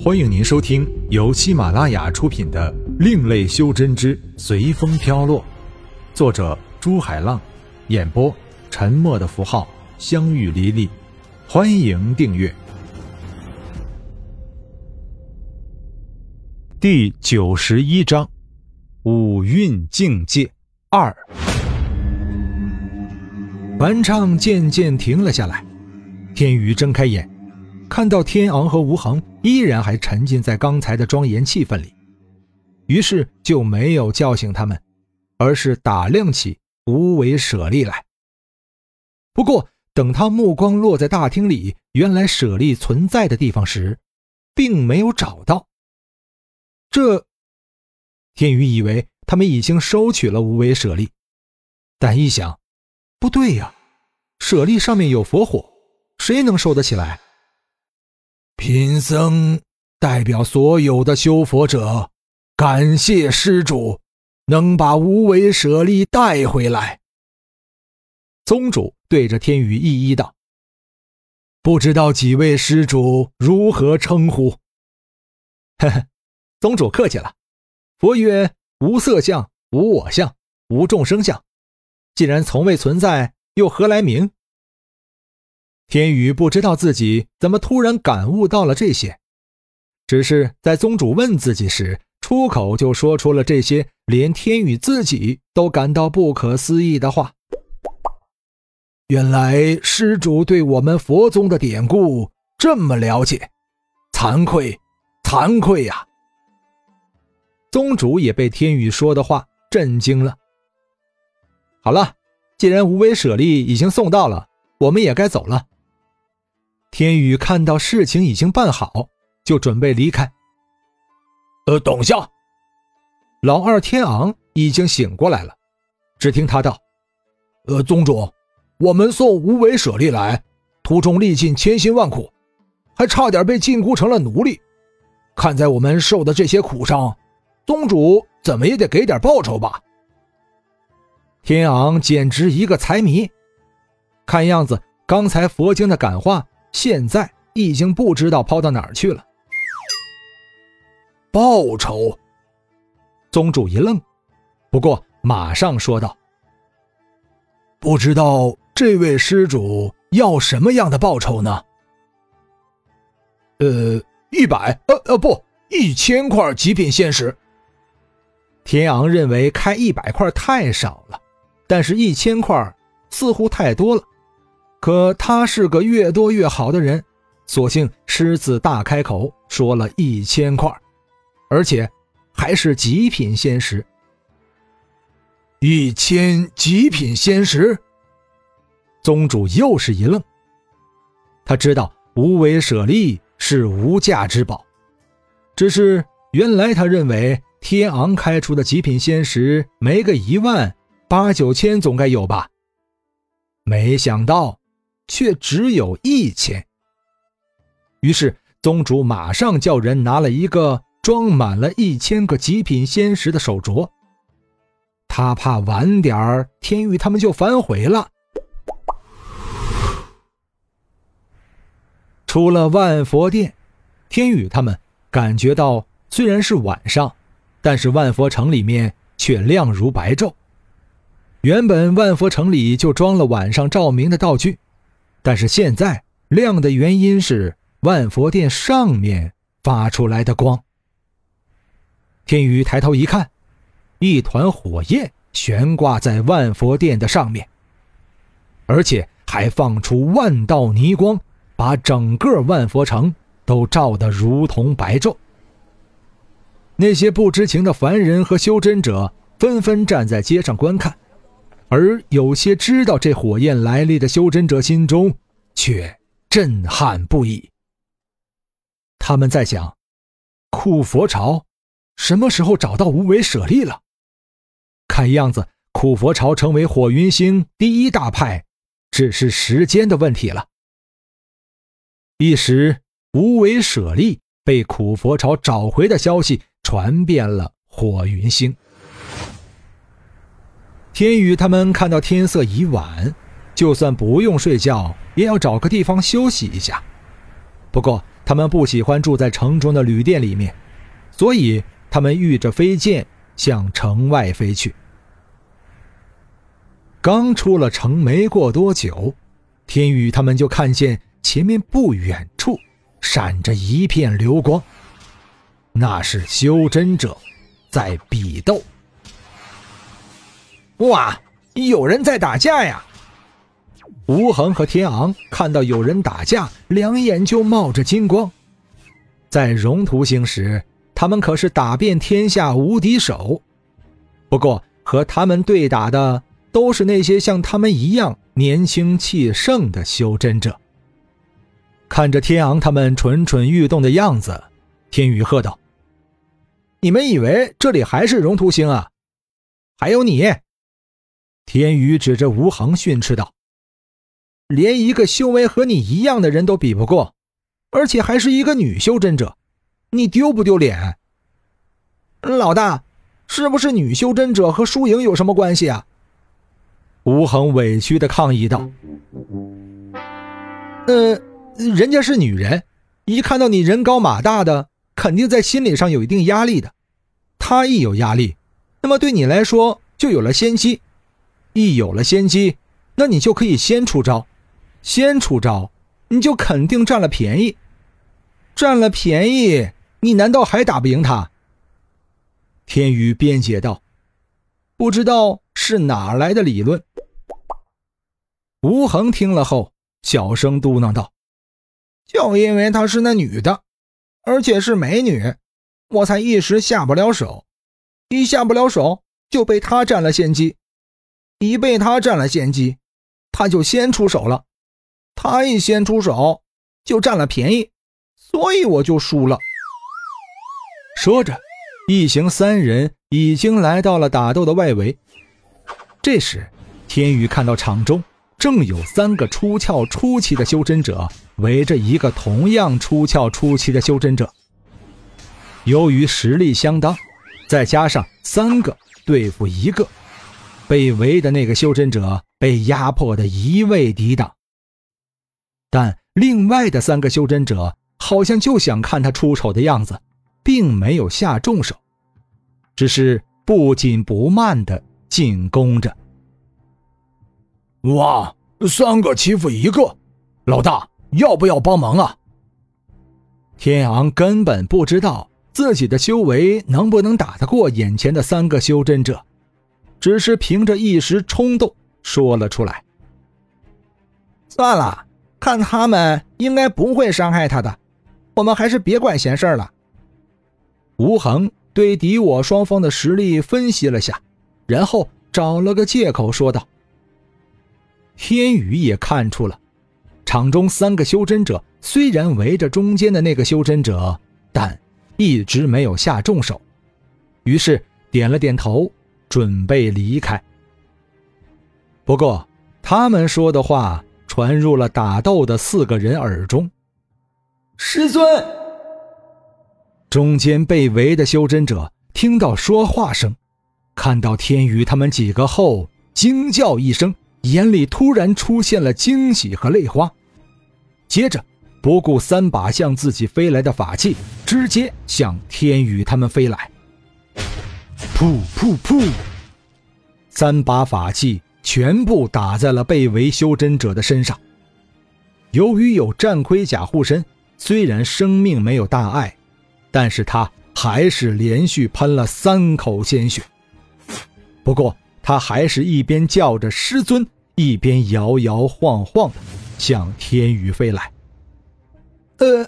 欢迎您收听由喜马拉雅出品的《另类修真之随风飘落》，作者朱海浪，演播沉默的符号、相遇离离。欢迎订阅。第九十一章：五蕴境界二。梵唱渐渐停了下来，天宇睁开眼。看到天昂和吴恒依然还沉浸在刚才的庄严气氛里，于是就没有叫醒他们，而是打量起无为舍利来。不过，等他目光落在大厅里原来舍利存在的地方时，并没有找到。这，天宇以为他们已经收取了无为舍利，但一想，不对呀，舍利上面有佛火，谁能收得起来？贫僧代表所有的修佛者，感谢施主能把无为舍利带回来。宗主对着天宇一一道：“不知道几位施主如何称呼？”呵呵，宗主客气了。佛曰：“无色相，无我相，无众生相。既然从未存在，又何来名？”天宇不知道自己怎么突然感悟到了这些，只是在宗主问自己时，出口就说出了这些连天宇自己都感到不可思议的话。原来施主对我们佛宗的典故这么了解，惭愧，惭愧呀！宗主也被天宇说的话震惊了。好了，既然无为舍利已经送到了，我们也该走了。天宇看到事情已经办好，就准备离开。呃，等下，老二天昂已经醒过来了。只听他道：“呃，宗主，我们送无为舍利来，途中历尽千辛万苦，还差点被禁锢成了奴隶。看在我们受的这些苦上，宗主怎么也得给点报酬吧？”天昂简直一个财迷，看样子刚才佛经的感化。现在已经不知道抛到哪儿去了。报酬，宗主一愣，不过马上说道：“不知道这位施主要什么样的报酬呢？”呃，一百，呃呃，不，一千块极品仙石。天昂认为开一百块太少了，但是一千块似乎太多了。可他是个越多越好的人，索性狮子大开口说了一千块，而且还是极品仙石。一千极品仙石，宗主又是一愣。他知道无为舍利是无价之宝，只是原来他认为天昂开出的极品仙石没个一万八九千总该有吧，没想到。却只有一千。于是宗主马上叫人拿了一个装满了一千个极品仙石的手镯。他怕晚点儿天宇他们就反悔了。出了万佛殿，天宇他们感觉到虽然是晚上，但是万佛城里面却亮如白昼。原本万佛城里就装了晚上照明的道具。但是现在亮的原因是万佛殿上面发出来的光。天宇抬头一看，一团火焰悬挂在万佛殿的上面，而且还放出万道泥光，把整个万佛城都照得如同白昼。那些不知情的凡人和修真者纷纷站在街上观看。而有些知道这火焰来历的修真者心中却震撼不已。他们在想：库佛朝什么时候找到无为舍利了？看样子，库佛朝成为火云星第一大派，只是时间的问题了。一时，无为舍利被苦佛朝找回的消息传遍了火云星。天宇他们看到天色已晚，就算不用睡觉，也要找个地方休息一下。不过，他们不喜欢住在城中的旅店里面，所以他们御着飞剑向城外飞去。刚出了城没过多久，天宇他们就看见前面不远处闪着一片流光，那是修真者在比斗。哇，有人在打架呀！吴恒和天昂看到有人打架，两眼就冒着金光。在荣图星时，他们可是打遍天下无敌手。不过和他们对打的。都是那些像他们一样年轻气盛的修真者。看着天昂他们蠢蠢欲动的样子，天宇喝道：“你们以为这里还是荣图星啊？还有你！”天宇指着吴恒训斥道：“连一个修为和你一样的人都比不过，而且还是一个女修真者，你丢不丢脸？”老大，是不是女修真者和输赢有什么关系啊？吴恒委屈的抗议道：“呃，人家是女人，一看到你人高马大的，肯定在心理上有一定压力的。她一有压力，那么对你来说就有了先机。一有了先机，那你就可以先出招，先出招，你就肯定占了便宜。占了便宜，你难道还打不赢他？”天宇辩解道：“不知道是哪来的理论。”吴恒听了后，小声嘟囔道：“就因为她是那女的，而且是美女，我才一时下不了手。一下不了手，就被她占了先机。一被他占了先机，他就先出手了。他一先出手，就占了便宜，所以我就输了。”说着，一行三人已经来到了打斗的外围。这时，天宇看到场中。正有三个出窍初期的修真者围着一个同样出窍初期的修真者。由于实力相当，再加上三个对付一个，被围的那个修真者被压迫的一味抵挡。但另外的三个修真者好像就想看他出丑的样子，并没有下重手，只是不紧不慢的进攻着。哇，三个欺负一个，老大要不要帮忙啊？天昂根本不知道自己的修为能不能打得过眼前的三个修真者，只是凭着一时冲动说了出来。算了，看他们应该不会伤害他的，我们还是别管闲事了。吴恒对敌我双方的实力分析了下，然后找了个借口说道。天宇也看出了，场中三个修真者虽然围着中间的那个修真者，但一直没有下重手，于是点了点头，准备离开。不过，他们说的话传入了打斗的四个人耳中。师尊，中间被围的修真者听到说话声，看到天宇他们几个后，惊叫一声。眼里突然出现了惊喜和泪花，接着不顾三把向自己飞来的法器，直接向天宇他们飞来。噗噗噗！三把法器全部打在了被围修真者的身上。由于有战盔甲护身，虽然生命没有大碍，但是他还是连续喷了三口鲜血。不过。他还是一边叫着师尊，一边摇摇晃晃的向天宇飞来。呃，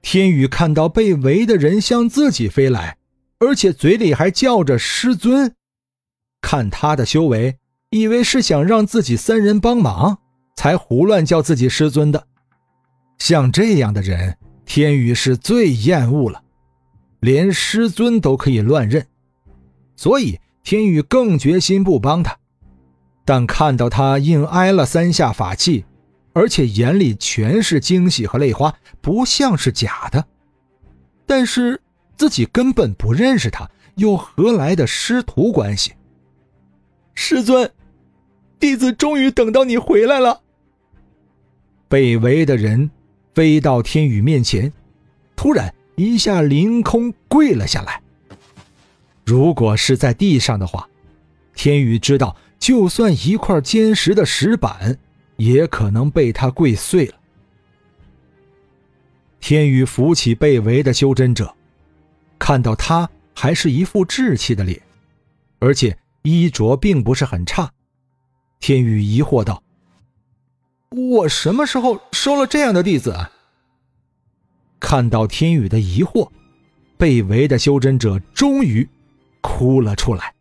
天宇看到被围的人向自己飞来，而且嘴里还叫着师尊，看他的修为，以为是想让自己三人帮忙，才胡乱叫自己师尊的。像这样的人，天宇是最厌恶了，连师尊都可以乱认，所以。天宇更决心不帮他，但看到他硬挨了三下法器，而且眼里全是惊喜和泪花，不像是假的。但是自己根本不认识他，又何来的师徒关系？师尊，弟子终于等到你回来了。被围的人飞到天宇面前，突然一下凌空跪了下来。如果是在地上的话，天宇知道，就算一块坚实的石板，也可能被他跪碎了。天宇扶起被围的修真者，看到他还是一副稚气的脸，而且衣着并不是很差。天宇疑惑道：“我什么时候收了这样的弟子？”看到天宇的疑惑，被围的修真者终于哭了出来。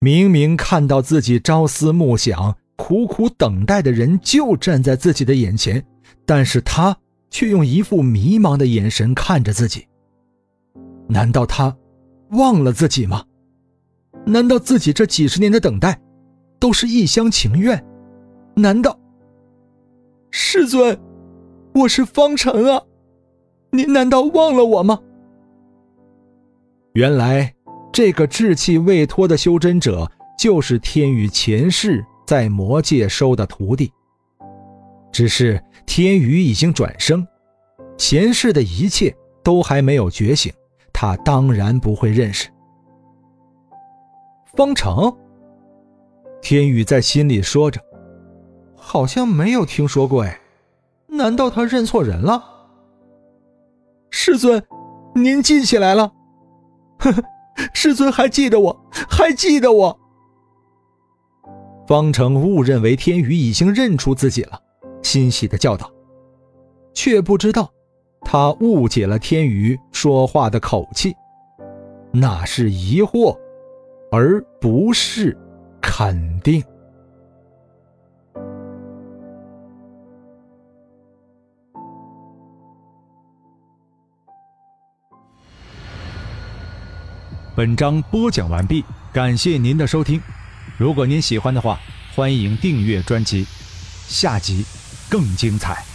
明明看到自己朝思暮想、苦苦等待的人就站在自己的眼前，但是他。却用一副迷茫的眼神看着自己。难道他忘了自己吗？难道自己这几十年的等待都是一厢情愿？难道师尊，我是方成啊，您难道忘了我吗？原来这个稚气未脱的修真者就是天宇前世在魔界收的徒弟。只是天宇已经转生，前世的一切都还没有觉醒，他当然不会认识方程。天宇在心里说着：“好像没有听说过，哎，难道他认错人了？”师尊，您记起来了？呵呵，师尊还记得我，还记得我。方程误认为天宇已经认出自己了。欣喜的叫道，却不知道，他误解了天宇说话的口气，那是疑惑，而不是肯定。本章播讲完毕，感谢您的收听。如果您喜欢的话，欢迎订阅专辑，下集。更精彩。